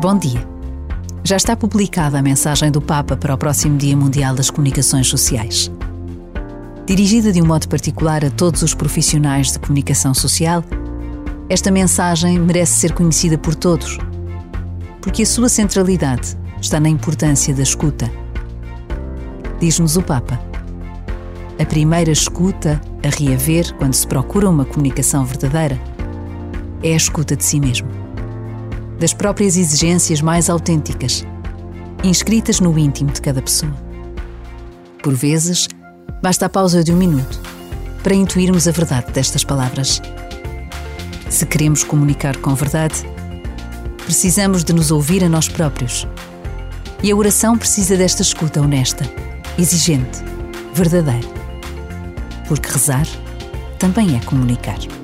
Bom dia. Já está publicada a mensagem do Papa para o próximo Dia Mundial das Comunicações Sociais. Dirigida de um modo particular a todos os profissionais de comunicação social, esta mensagem merece ser conhecida por todos, porque a sua centralidade está na importância da escuta. Diz-nos o Papa. A primeira escuta a reaver quando se procura uma comunicação verdadeira é a escuta de si mesmo das próprias exigências mais autênticas, inscritas no íntimo de cada pessoa. Por vezes, basta a pausa de um minuto para intuirmos a verdade destas palavras. Se queremos comunicar com verdade, precisamos de nos ouvir a nós próprios. E a oração precisa desta escuta honesta, exigente, verdadeira. Porque rezar também é comunicar.